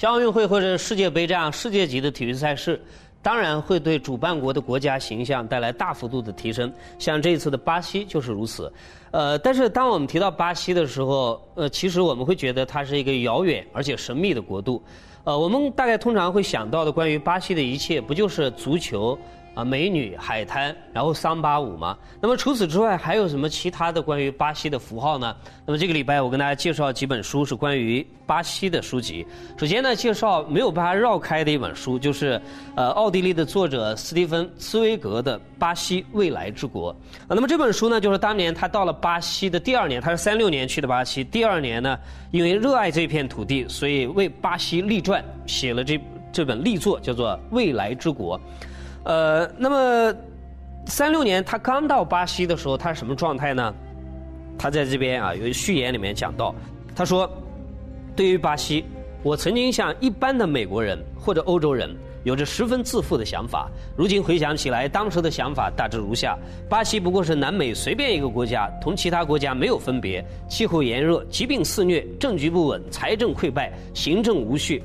像奥运会或者世界杯这样世界级的体育赛事，当然会对主办国的国家形象带来大幅度的提升。像这一次的巴西就是如此。呃，但是当我们提到巴西的时候，呃，其实我们会觉得它是一个遥远而且神秘的国度。呃，我们大概通常会想到的关于巴西的一切，不就是足球？啊，美女、海滩，然后桑巴舞嘛。那么除此之外，还有什么其他的关于巴西的符号呢？那么这个礼拜我跟大家介绍几本书，是关于巴西的书籍。首先呢，介绍没有办法绕开的一本书，就是呃，奥地利的作者斯蒂芬·茨威格的《巴西未来之国》。啊，那么这本书呢，就是当年他到了巴西的第二年，他是三六年去的巴西，第二年呢，因为热爱这片土地，所以为巴西立传，写了这这本力作，叫做《未来之国》。呃，那么三六年他刚到巴西的时候，他是什么状态呢？他在这边啊，有序言里面讲到，他说：“对于巴西，我曾经像一般的美国人或者欧洲人，有着十分自负的想法。如今回想起来，当时的想法大致如下：巴西不过是南美随便一个国家，同其他国家没有分别，气候炎热，疾病肆虐，政局不稳，财政溃败，行政无序。”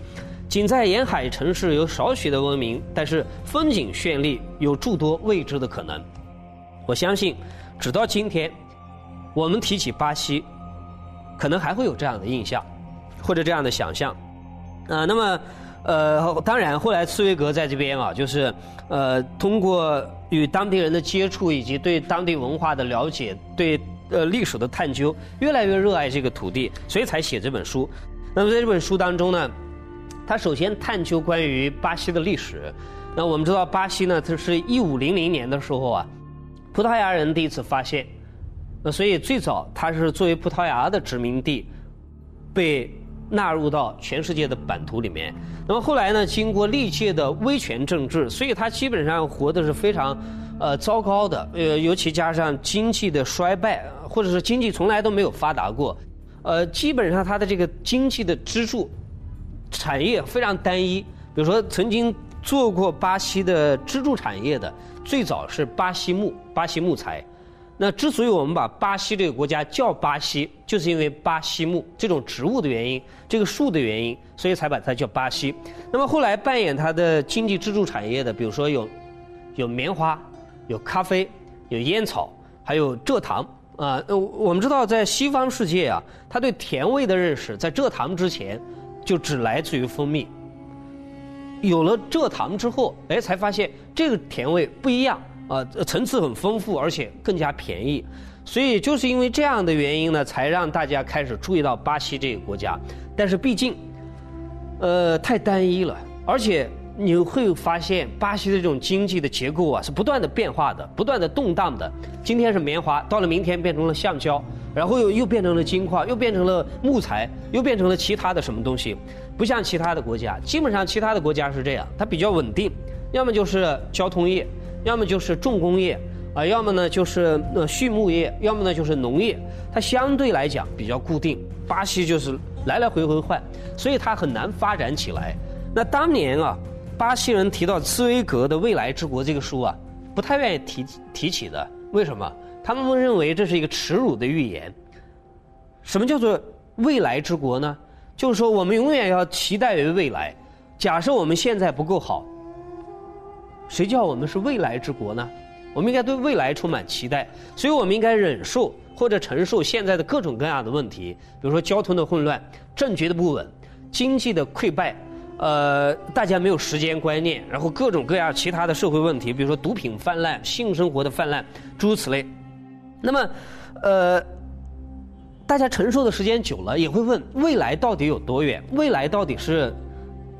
仅在沿海城市有少许的文明，但是风景绚丽，有诸多未知的可能。我相信，直到今天，我们提起巴西，可能还会有这样的印象，或者这样的想象。啊，那么，呃，当然，后来茨威格在这边啊，就是呃，通过与当地人的接触，以及对当地文化的了解，对呃历史的探究，越来越热爱这个土地，所以才写这本书。那么在这本书当中呢？他首先探究关于巴西的历史。那我们知道，巴西呢，它是一五零零年的时候啊，葡萄牙人第一次发现。那所以最早它是作为葡萄牙的殖民地，被纳入到全世界的版图里面。那么后来呢，经过历届的威权政治，所以它基本上活的是非常呃糟糕的。呃，尤其加上经济的衰败，或者是经济从来都没有发达过。呃，基本上它的这个经济的支柱。产业非常单一，比如说曾经做过巴西的支柱产业的，最早是巴西木，巴西木材。那之所以我们把巴西这个国家叫巴西，就是因为巴西木这种植物的原因，这个树的原因，所以才把它叫巴西。那么后来扮演它的经济支柱产业的，比如说有有棉花、有咖啡、有烟草，还有蔗糖啊。我们知道，在西方世界啊，它对甜味的认识，在蔗糖之前。就只来自于蜂蜜。有了蔗糖之后，哎，才发现这个甜味不一样啊，层次很丰富，而且更加便宜。所以就是因为这样的原因呢，才让大家开始注意到巴西这个国家。但是毕竟，呃，太单一了，而且你会发现巴西的这种经济的结构啊，是不断的变化的，不断的动荡的。今天是棉花，到了明天变成了橡胶。然后又又变成了金矿，又变成了木材，又变成了其他的什么东西，不像其他的国家，基本上其他的国家是这样，它比较稳定，要么就是交通业，要么就是重工业，啊，要么呢就是呃畜牧业，要么呢就是农业，它相对来讲比较固定。巴西就是来来回回换，所以它很难发展起来。那当年啊，巴西人提到茨威格的《未来之国》这个书啊，不太愿意提提起的，为什么？他们认为这是一个耻辱的预言。什么叫做未来之国呢？就是说，我们永远要期待于未来。假设我们现在不够好，谁叫我们是未来之国呢？我们应该对未来充满期待，所以我们应该忍受或者承受现在的各种各样的问题，比如说交通的混乱、政局的不稳、经济的溃败，呃，大家没有时间观念，然后各种各样其他的社会问题，比如说毒品泛滥、性生活的泛滥，诸如此类。那么，呃，大家承受的时间久了，也会问未来到底有多远？未来到底是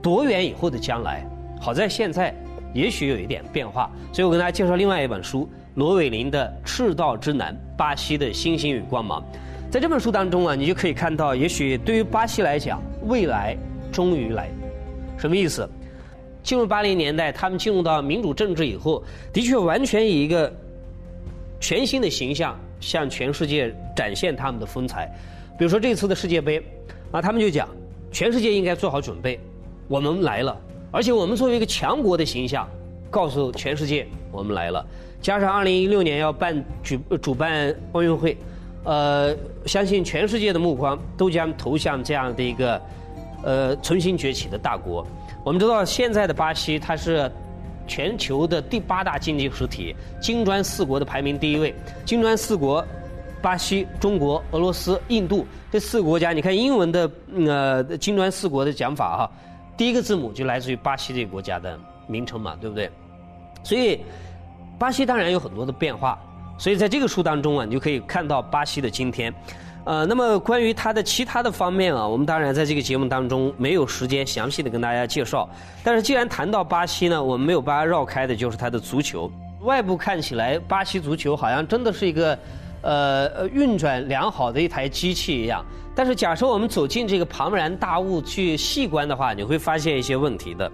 多远以后的将来？好在现在也许有一点变化，所以我跟大家介绍另外一本书——罗伟林的《赤道之南：巴西的星星与光芒》。在这本书当中啊，你就可以看到，也许对于巴西来讲，未来终于来。什么意思？进入八零年代，他们进入到民主政治以后，的确完全以一个。全新的形象向全世界展现他们的风采，比如说这次的世界杯，啊，他们就讲，全世界应该做好准备，我们来了，而且我们作为一个强国的形象，告诉全世界我们来了。加上二零一六年要办举主办奥运会，呃，相信全世界的目光都将投向这样的一个，呃重新崛起的大国。我们知道现在的巴西它是全球的第八大经济实体，金砖四国的排名第一位。金砖四国，巴西、中国、俄罗斯、印度这四个国家，你看英文的呃金砖四国的讲法哈，第一个字母就来自于巴西这个国家的名称嘛，对不对？所以巴西当然有很多的变化。所以在这个书当中啊，你就可以看到巴西的今天。呃，那么关于它的其他的方面啊，我们当然在这个节目当中没有时间详细的跟大家介绍。但是既然谈到巴西呢，我们没有办法绕开的就是它的足球。外部看起来，巴西足球好像真的是一个呃运转良好的一台机器一样。但是假设我们走进这个庞然大物去细观的话，你会发现一些问题的。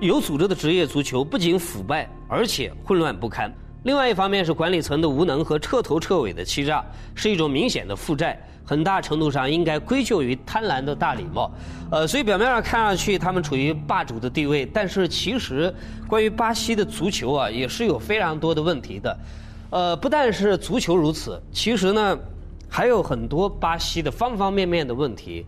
有组织的职业足球不仅腐败，而且混乱不堪。另外一方面是管理层的无能和彻头彻尾的欺诈，是一种明显的负债，很大程度上应该归咎于贪婪的大礼帽。呃，所以表面上看上去他们处于霸主的地位，但是其实关于巴西的足球啊，也是有非常多的问题的。呃，不但是足球如此，其实呢，还有很多巴西的方方面面的问题。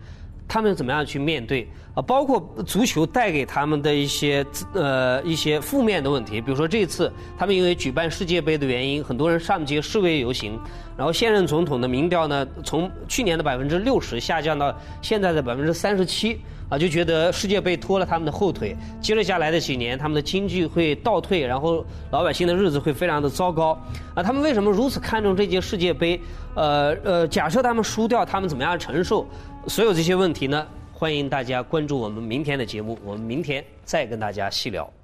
他们怎么样去面对啊？包括足球带给他们的一些呃一些负面的问题，比如说这次他们因为举办世界杯的原因，很多人上街示威游行，然后现任总统的民调呢，从去年的百分之六十下降到现在的百分之三十七啊，就觉得世界杯拖了他们的后腿，接着下来的几年他们的经济会倒退，然后老百姓的日子会非常的糟糕啊。他们为什么如此看重这届世界杯？呃呃，假设他们输掉，他们怎么样承受？所有这些问题呢，欢迎大家关注我们明天的节目，我们明天再跟大家细聊。